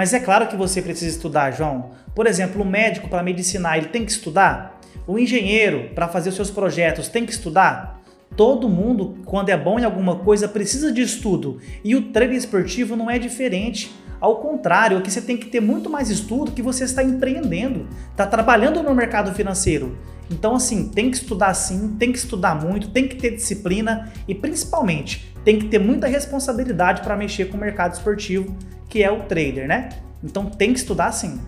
Mas é claro que você precisa estudar, João. Por exemplo, o médico para medicinar, ele tem que estudar? O engenheiro para fazer os seus projetos tem que estudar? Todo mundo, quando é bom em alguma coisa, precisa de estudo. E o treino esportivo não é diferente. Ao contrário, aqui você tem que ter muito mais estudo que você está empreendendo, está trabalhando no mercado financeiro. Então, assim, tem que estudar sim, tem que estudar muito, tem que ter disciplina e principalmente tem que ter muita responsabilidade para mexer com o mercado esportivo, que é o trader, né? Então tem que estudar sim.